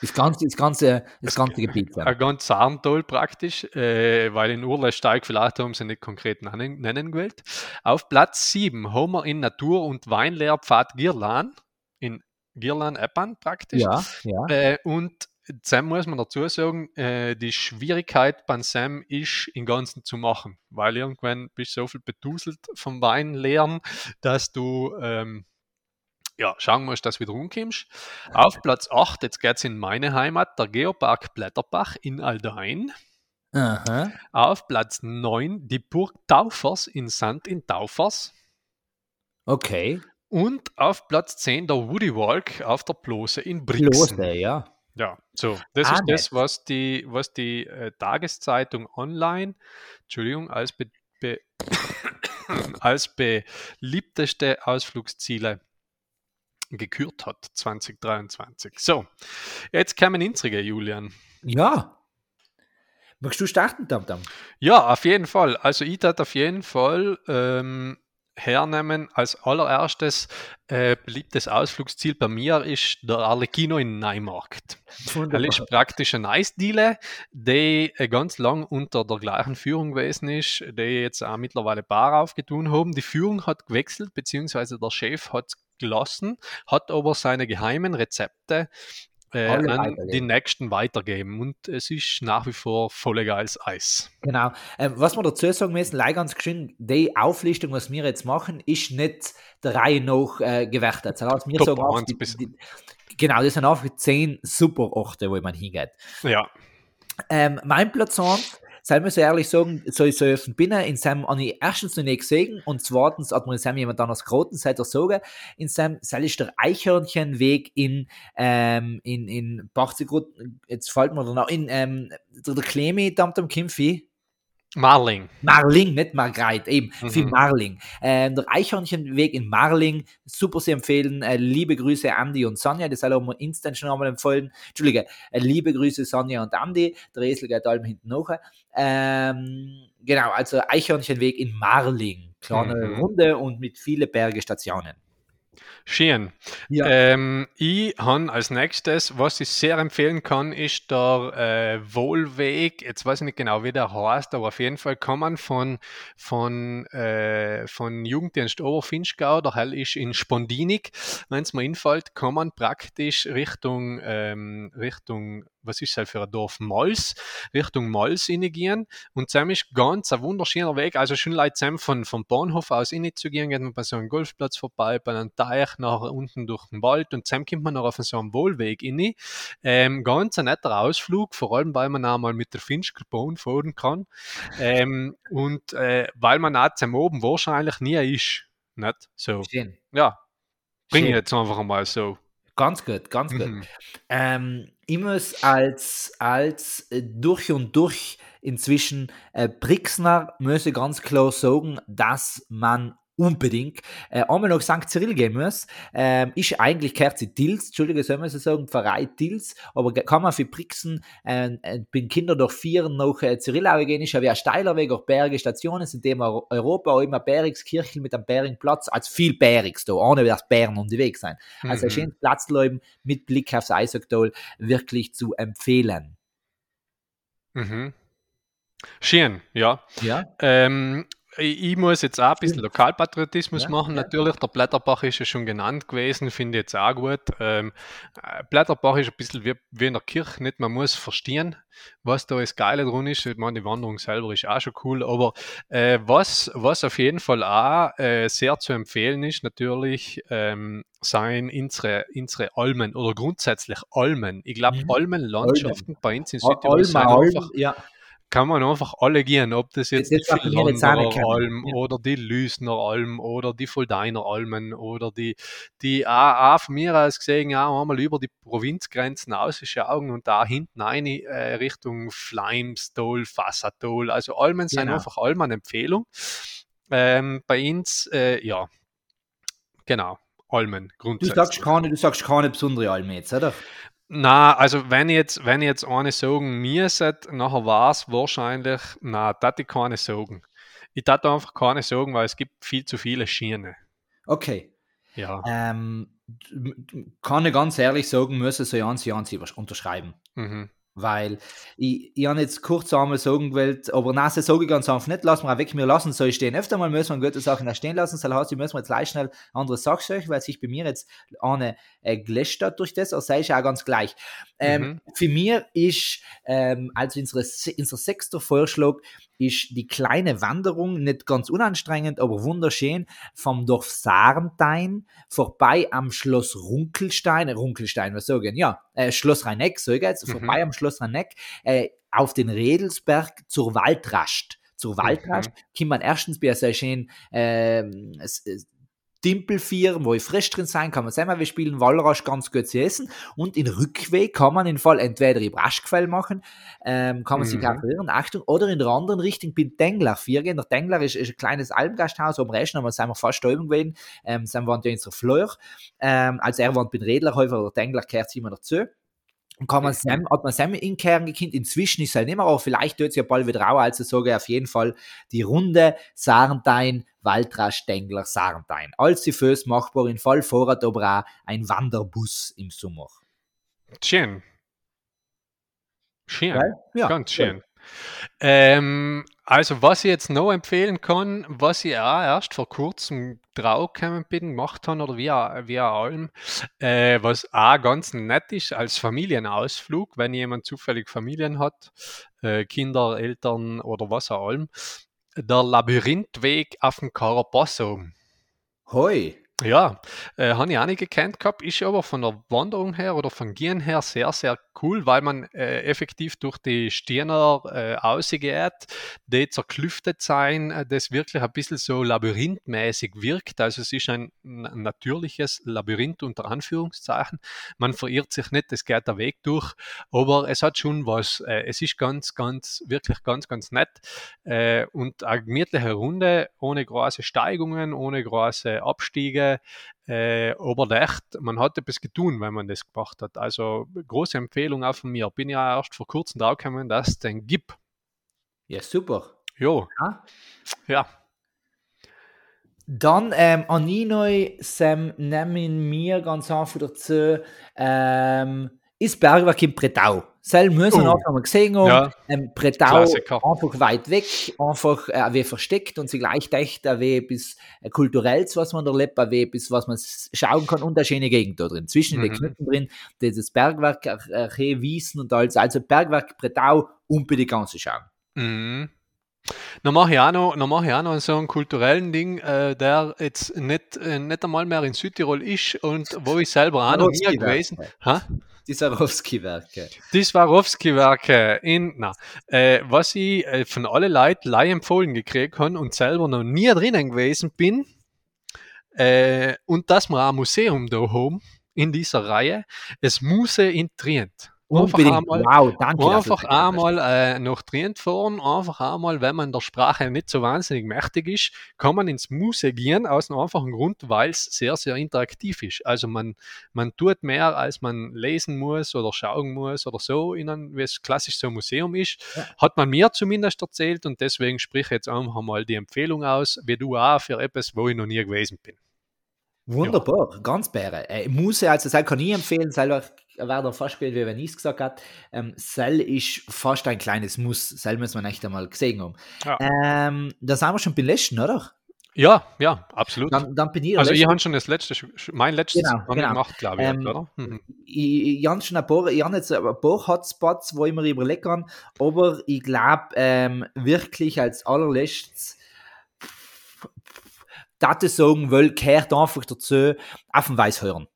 B: Das ganze, das ganze, das ganze Gebiet. Ja.
A: Ein ganz Saarntal praktisch, äh, weil in Urlesteig vielleicht haben sie nicht konkret nennen, nennen gewählt. Auf Platz 7 haben wir in Natur- und Weinlehrpfad Girlan, in Girlan-Eppan praktisch.
B: Ja, ja.
A: Äh, und Sam muss man dazu sagen, äh, die Schwierigkeit beim Sam ist, im Ganzen zu machen, weil irgendwann bist du so viel beduselt vom Wein leeren, dass du ähm, ja, schauen musst, dass du wieder rumkommst. Auf Platz 8, jetzt geht es in meine Heimat, der Geopark Blätterbach in Aldein.
B: Aha.
A: Auf Platz 9 die Burg Taufers in Sand in Taufers.
B: Okay.
A: Und auf Platz 10 der Woody Walk auf der Plose in Brixen.
B: Lose, ja.
A: Ja, so, das
B: Ah,
A: ist das, was die, was die äh, Tageszeitung online, Entschuldigung, als, be, be, als beliebteste Ausflugsziele gekürt hat 2023. So, jetzt kommen unsere, Julian.
B: Ja. Magst du starten, Tam Tam?
A: Ja, auf jeden Fall. Also ich tat auf jeden Fall ähm, hernehmen. Als allererstes äh, beliebtes Ausflugsziel bei mir ist der Arlecchino in Neumarkt. Er ist praktisch ein Eisdiele, der äh, ganz lang unter der gleichen Führung gewesen ist, die jetzt auch mittlerweile Bar aufgetun haben. Die Führung hat gewechselt, beziehungsweise der Chef hat gelassen, hat aber seine geheimen Rezepte äh, an die nächsten weitergeben. Und es ist nach wie vor voll geiles Eis.
B: Genau. Ähm, was wir dazu sagen müssen, leider ganz schön, die Auflistung, was wir jetzt machen, ist nicht der Reihe nach äh, gewertet. Also wir sagen auch, die, die, genau, das sind einfach zehn super Orte, wo man hingeht.
A: Ja.
B: Ähm, mein Platz 1 soll man so ehrlich sagen, so ich so öffnen bin, in seinem habe ich erstens noch nicht gesehen und zweitens hat mir in seinem jemand anders geraten, seit er sagen, in seinem soll ist der Eichhörnchenweg in, ähm, in, in Bachzigrut, jetzt fällt mir noch, in, ähm, der, der Clemi, Damtam Kimpfi,
A: Marling.
B: Marling, nicht Margreit, eben, mhm. für Marling. Äh, der Eichhörnchenweg in Marling, super zu empfehlen. Äh, liebe Grüße Andy und Sonja, das soll auch mal instant schon einmal empfehlen. Entschuldige, äh, liebe Grüße Sonja und Andy, der Esel geht allem hinten nach. Ähm, genau, also Eichhörnchenweg in Marling. Kleine mhm. Runde und mit vielen Bergestationen.
A: Schön. Ja. Ähm, ich habe als nächstes, was ich sehr empfehlen kann, ist der äh, Wohlweg. Jetzt weiß ich nicht genau, wie der heißt, aber auf jeden Fall kann man von, von, äh, von Jugenddienst Oberfinchgau, der Hell ist in Spondinik, wenn es mir infällt, kann man praktisch Richtung, ähm, Richtung was ist das für ein Dorf? Mals, Richtung Mals gehen. Und Sam ist ganz ein wunderschöner Weg. Also schon leid Sam von, vom Bahnhof aus in zu gehen, geht man bei so einem Golfplatz vorbei, bei einem Teich nach unten durch den Wald und Sam kommt man noch auf so einem Wohlweg in. Ähm, ganz ein netter Ausflug, vor allem weil man auch mal mit der Finchgerbahn fahren kann. Ähm, und äh, weil man auch zum oben wahrscheinlich nie ist. Nicht? So. Schön. Ja. Bring ich jetzt einfach mal so.
B: Ganz gut, ganz gut. Mhm. Ähm, ich muss als, als äh, durch und durch inzwischen äh, Brixner ich ganz klar sagen, dass man unbedingt äh, einmal noch St. Cyril gehen muss. Ähm, ist eigentlich sie Tils, Entschuldige, soll man so sagen, Pfarrei Tils, aber kann man für Brixen, äh, äh, bin Kinder durch vier nach äh, Cyrillau gehen, ist ja wie ein steiler Weg, auch Berge, Stationen, sind dem Europa auch immer Bärigskirchen mit einem Bäringplatz, als viel Bärigs da, ohne dass Bären unterwegs sein. Also mhm. ein schönes Platzleben mit Blick aufs Eisogtal wirklich zu empfehlen.
A: Mhm. Schön, ja.
B: ja.
A: Ähm, ich muss jetzt auch ein bisschen Lokalpatriotismus ja, machen. Ja. Natürlich, der Blätterbach ist ja schon genannt gewesen, finde ich jetzt auch gut. Ähm, äh, Blätterbach ist ein bisschen wie, wie in der Kirche, nicht? Man muss verstehen, was da das Geile drin ist. Ich meine, die Wanderung selber ist auch schon cool, aber äh, was, was auf jeden Fall auch äh, sehr zu empfehlen ist, natürlich ähm, seien unsere, unsere Almen oder grundsätzlich Almen. Ich glaube, mhm. Almenlandschaften bei uns in Südtirol sind einfach. Ja kann man einfach alle gehen, ob das jetzt, das die Philanderer Alm ja. oder die Lüsner Alm oder die Fuldainer Almen oder die, die auch, auch von mir aus gesehen auch einmal über die Provinzgrenzen ausschauen und da hinten eine äh, Richtung Fleimstol, Fassatol, also Almen genau. sind einfach Almen Empfehlung. Ähm, bei uns, äh, ja, genau. Almen,
B: grundsätzlich. Du sagst keine, du sagst keine besondere Alme jetzt, oder?
A: Na, also wenn ich jetzt, wenn ich jetzt eine sagen müsste, nachher war es wahrscheinlich, na, das ich keine sagen. Ich dachte einfach keine sagen, weil es gibt viel zu viele Schiene.
B: Okay.
A: Ja.
B: Ähm, kann ich ganz ehrlich sagen, müssen so Jans Jans unterschreiben.
A: Mhm.
B: Weil ich, ich habe jetzt kurz einmal sagen gewollt, aber nein, das sage ich ganz einfach nicht, lassen wir auch weg, wir lassen so stehen. Öfter mal müssen wir gute Sachen da stehen lassen, das heißt, ich müssen wir jetzt gleich schnell andere Sachen sagen, weil sich bei mir jetzt eine äh, gelöscht hat durch das, aber sei ich auch ganz gleich. Ähm, mhm. Für mich ist, ähm, also unsere, unser sechster Vorschlag, ist die kleine Wanderung nicht ganz unanstrengend, aber wunderschön vom Dorf Sarntein vorbei am Schloss Runkelstein, äh, Runkelstein, was sagen, ja, äh, Schloss Rheineck, so jetzt, mhm. vorbei am Schloss Rheineck, äh, auf den Redelsberg zur Waldrast. Zur Waldrast mhm. kann man erstens bei sehr schön äh, Dimpelfieren, wo ich frisch drin sein kann. Man sehen, wir spielen Walrasch ganz gut zu essen. Und in Rückweg kann man in Fall entweder im Raschgefäll machen, ähm, kann man mhm. sich kalkulieren, Achtung, oder in der anderen Richtung bin Dengler gehen. Der Dengler ist, ist ein kleines Almgasthaus am Rechten, aber sind wir fast oben gewesen. Ähm, sind wir in unserer Fleur. Ähm, also er wohnt bin Redlerhäufer oder Dengler gehört immer dazu. Und kann man Sam, hat man Sam in Kern gekriegt. Inzwischen ist es halt nicht mehr, aber vielleicht tut es ja bald wieder auch. Also sage ich auf jeden Fall die Runde Sarntein, Waldrasch, Dengler, Sarntein. Als die Föß machbar in Fall Vorrat auch ein Wanderbus im Sommer.
A: Schön. Schön.
B: Ja,
A: Ganz
B: cool.
A: schön. Ähm, also, was ich jetzt noch empfehlen kann, was ich auch erst vor kurzem draufgekommen bin, gemacht habe oder wie, auch- wie auch allem, äh, was auch ganz nett ist als Familienausflug, wenn jemand zufällig Familien hat, äh, Kinder, Eltern oder was auch allem, der Labyrinthweg auf dem Carapasso.
B: Hoi.
A: Ja, äh, habe ich auch nicht gekannt gehabt, ist aber von der Wanderung her oder von Gehen her sehr, sehr cool, weil man äh, effektiv durch die Stirner äh, ausgeht, die zerklüftet sein, äh, das wirklich ein bisschen so labyrinthmäßig wirkt. Also es ist ein, natürliches Labyrinth unter Anführungszeichen. Man verirrt sich nicht, es geht der Weg durch, aber es hat schon was. Äh, es ist ganz, ganz, wirklich ganz, ganz nett äh, und eine gemütliche Runde ohne große Steigungen, ohne große Abstiege. Äh, aber echt, man hat etwas getan, wenn man das gemacht hat. Also große Empfehlung auch von mir. Bin ja erst vor kurzem draufgekommen, dass es den gibt.
B: Ja, super.
A: Jo,
B: Ja.
A: ja.
B: Dann ähm, an Ninoi Sam nehmen mir ganz einfach dazu ähm, ist Bergwerk in Bretau. Sel müssen wir
A: Oh.
B: einfach mal gesehen haben.
A: Ja.
B: Ähm, Bretau einfach weit weg, einfach äh, wie versteckt und zugleich echt äh, wie bis äh, kulturelles, was man da lebt, äh, wie bis was man schauen kann und eine schöne Gegend da drin. Zwischen den
A: Mhm.
B: Knütten drin, dieses Bergwerk, äh, Wiesen und alles. Also Bergwerk Bretau unbedingt anzuschauen.
A: Mhm. Dann mache ich auch noch, dann mache ich auch noch so einen kulturellen Ding, äh, der jetzt nicht, äh, nicht einmal mehr in Südtirol ist und wo ich selber auch noch nie gewesen ha?
B: Die Swarovski-Werke.
A: Die Swarovski-Werke in, na, äh, was ich äh, von allen Leuten leih empfohlen gekriegt habe und selber noch nie drinnen gewesen bin, äh, und dass wir ein Museum da haben in dieser Reihe, es Muse in Trient. Einfach
B: Unbedingt.
A: einmal,
B: wow, danke.
A: einfach
B: das
A: einmal äh, nach Trient fahren, einfach einmal, wenn man der Sprache nicht so wahnsinnig mächtig ist, kann man ins Muse gehen, aus einem einfachen Grund, weil es sehr, sehr interaktiv ist. Also man, man tut mehr, als man lesen muss oder schauen muss oder so, in einem, wie es klassisch so ein Museum ist.
B: Ja.
A: Hat man mir zumindest erzählt und deswegen sprich ich jetzt einfach mal die Empfehlung aus, wie du auch für etwas, wo ich noch nie gewesen bin.
B: Wunderbar, ganz bäre. Äh, Muse, also Sel kann ich empfehlen, selber wäre da fast gewesen, wie wenn ich es gesagt hat. Ähm, Sel ist fast ein kleines Muss. Sel müssen wir echt einmal gesehen haben.
A: Ja.
B: Ähm, da sind wir schon beim letzten, oder?
A: Ja, ja, absolut.
B: Dann, dann bin ich
A: also ich
B: Letzte.
A: habe schon das letzte, mein letztes
B: Genau, genau.
A: gemacht, glaube ich,
B: Ähm,
A: oder? Mhm.
B: ich, ich habe schon ein paar, ich habe jetzt ein paar Hotspots, wo ich mir überlegen kann, aber ich glaube ähm, wirklich als allerletztes, das sagen will, gehört einfach dazu, auf dem Weißhören.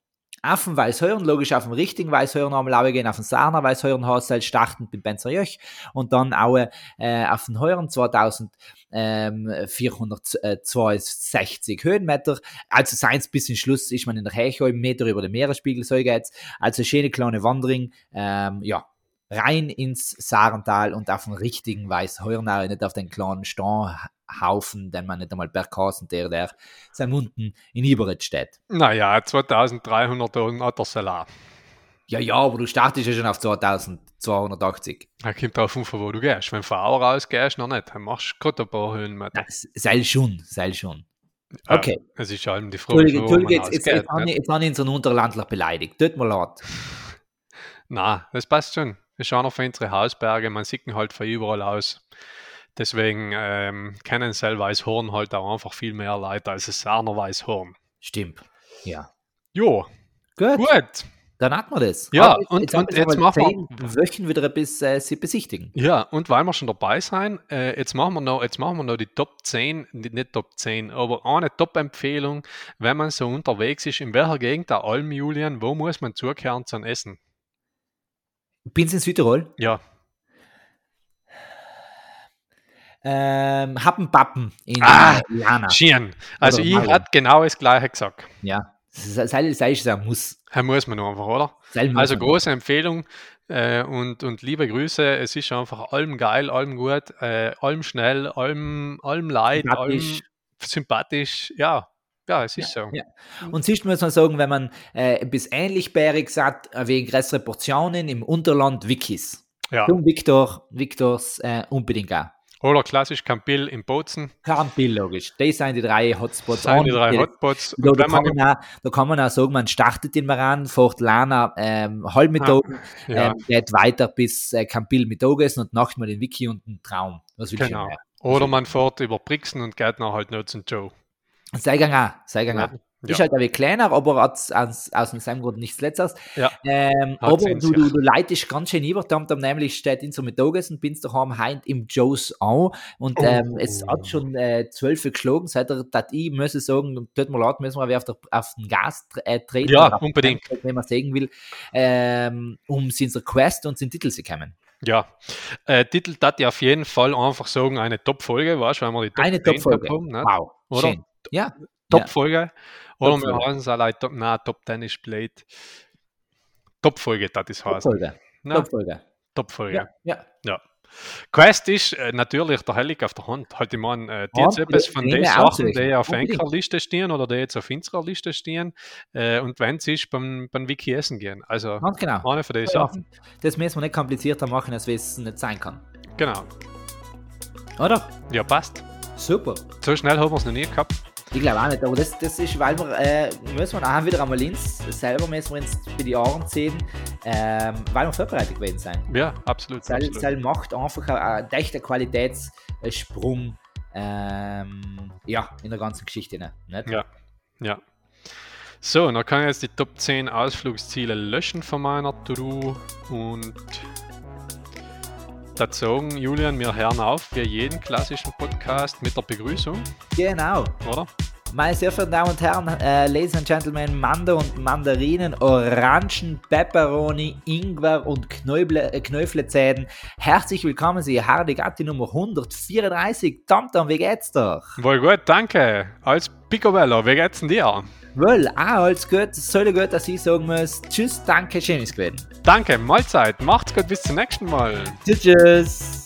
B: Auf dem Weißhören, logisch auf dem richtigen Weißhören einmal gehen, auf dem Sarner Weißhören Haushalt startend mit Benzer Jöch und dann auch äh, auf den Hören 2462 Höhenmeter. Also seins bis in Schluss ist man in der einen Meter über dem Meeresspiegel, so geht's. Also schöne kleine Wanderung, ähm, ja, rein ins Sarental und auf den richtigen Weißheuernau, nicht auf den kleinen Steinhaufen, den man nicht einmal per Kassen, der, der sein Munden in Iberit steht.
A: Naja, 2300 hat der Salat.
B: Ja, ja, aber du startest ja schon auf 2280.
A: Da kommt drauf an, wo du gehst. Wenn du von Auer aus gehst, noch nicht. Dann machst du gerade ein paar Höhenmeter.
B: Das sei schon, sei schon.
A: Ja,
B: Okay.
A: Es ist allem die Frage,
B: Entschuldige, jetzt, jetzt, jetzt, habe ich,
A: nicht?
B: jetzt habe ich unseren Unterlandler beleidigt. Tut mir leid.
A: Nein, das passt schon. Ist einer von unseren Hausberge. Man sieht ihn halt von überall aus. Deswegen ähm, kennen selber Weißhorn halt auch einfach viel mehr Leute als es Sarner Weißhorn.
B: Stimmt. Ja.
A: Jo,
B: Gut,
A: gut.
B: dann hat man das.
A: Ja,
B: Aber
A: und-
B: haben
A: und
B: wir
A: jetzt machen
B: zehn Wöchen wieder bis äh, sie besichtigen.
A: Ja, und weil wir schon dabei sein, äh, jetzt, machen wir noch, jetzt machen wir noch die Top 10, die- nicht Top 10, aber eine Top-Empfehlung, wenn man so unterwegs ist, in welcher Gegend der Alm, Julian, wo muss man zukehren zum Essen?
B: Bin in Südtirol.
A: Ja,
B: Ähm, Happenpappen in
A: Ah,
B: Jana.
A: Schien. Also
B: Oder
A: ich hätte genau das gleiche gesagt.
B: Ja. Sei, sei ist ein Muss.
A: Hier muss man einfach, oder? Also große Empfehlung äh, und, und liebe Grüße. Es ist einfach allem geil, allem gut, äh, allem schnell, allem, allem leid, allem
B: Sympathisch.
A: sympathisch. Ja, Ja, es ist so.
B: Ja. Und sonst muss man sagen, wenn man äh, etwas ähnlich bärig sagt, äh, wegen größere Portionen im Unterland Wikis.
A: Ja.
B: Zum Victor, Victors äh, unbedingt auch.
A: Oder klassisch Campbell in Bozen.
B: Campbell, logisch. Das sind die drei Hotspots.
A: Das sind die drei
B: Und,
A: Hotspots.
B: Da,
A: Und
B: da, kann
A: man,
B: auch, da kann man auch sagen, man startet den Maran, fährt Lana ähm, Halbmittagen,
A: ja,
B: ähm, geht weiter bis äh, Campbell Mittagessen und nacht mal den Wiki und einen Traum. Was
A: Genau.
B: mehr?
A: oder man fährt über Brixen und geht dann halt noch zum Joe.
B: Sei gang auch, sei gang auch.
A: Ja.
B: Ist halt ein kleiner, aber aus, aus, aus dem Grund nichts Letztes.
A: Ja.
B: Ähm,
A: Hat
B: aber
A: Sinn,
B: du, du, du leitest ganz schön über, da haben nämlich steht in so Mittagessen, binst daheim heint im Joe's an und
A: Oh.
B: ähm, es hat schon äh, zwölf geschlagen, seit er, dass ich muss sagen, tut mir leid, müssen wir auf, der, auf den Gas äh, treten.
A: Ja,
B: den
A: unbedingt.
B: Gas, Wenn man sagen will, ähm, um sin Quest und sin Titel zu kommen.
A: Ja, äh, Titel dat ich auf jeden Fall einfach sagen, eine Top-Folge, weißt du, weil wir die Top
B: Eine
A: 10
B: Top-Folge. Wow,
A: Oder?
B: schön. Ja,
A: Top-Folge. Oder wir haben es allein Top, nein, Top 10 ist blöd. Top-Folge, das ist heißt.
B: Top-Folge. Top-Folge.
A: Top-Folge.
B: Ja, ja.
A: Quest ist äh, natürlich der Hellig auf der Hand. Halt, ich meine, äh, die jetzt etwas von den Sachen, die auf
B: Unbedingt.
A: einer Liste stehen oder die jetzt auf unserer Liste stehen. Äh, und wenn es ist, beim, beim Wiki essen gehen. Also,
B: Ganz genau.
A: eine von den
B: Ja,
A: Sachen.
B: Das müssen wir nicht komplizierter machen, als es nicht sein kann.
A: Genau.
B: Oder?
A: Ja, passt.
B: Super.
A: So schnell haben wir es noch nie gehabt.
B: Ich glaube auch nicht, aber das, das ist, weil wir, äh, müssen wir auch wieder einmal ins, selber müssen wir uns bei die Ohren ziehen, ähm, weil wir vorbereitet gewesen sind.
A: Ja, absolut.
B: Sel,
A: absolut.
B: Sel macht einfach einen echter Qualitätssprung, ähm, ja, in der ganzen Geschichte, ne? nicht?
A: Ja. Ja. So, dann kann ich jetzt die Top 10 Ausflugsziele löschen von meiner To-Do und dazu sagen, Julian, wir hören auf wie jeden klassischen Podcast mit der Begrüßung,
B: Genau.
A: oder?
B: Meine sehr verehrten Damen und Herren, äh, Ladies and Gentlemen, Mando und Mandarinen, Orangen, Pepperoni, Ingwer und Knäuble, äh, Knöflezäden. Herzlich willkommen, Sie Hardy Gatti Nummer 134. Tamtam, wie geht's doch?
A: Wohl gut, danke. Als Picobello, wie geht's denn dir?
B: Wohl, auch alles gut. Soll gut, dass ich sagen muss, tschüss, danke, schön ist gewesen.
A: Danke, Mahlzeit, macht's gut, bis zum nächsten Mal.
B: Tschüss, tschüss.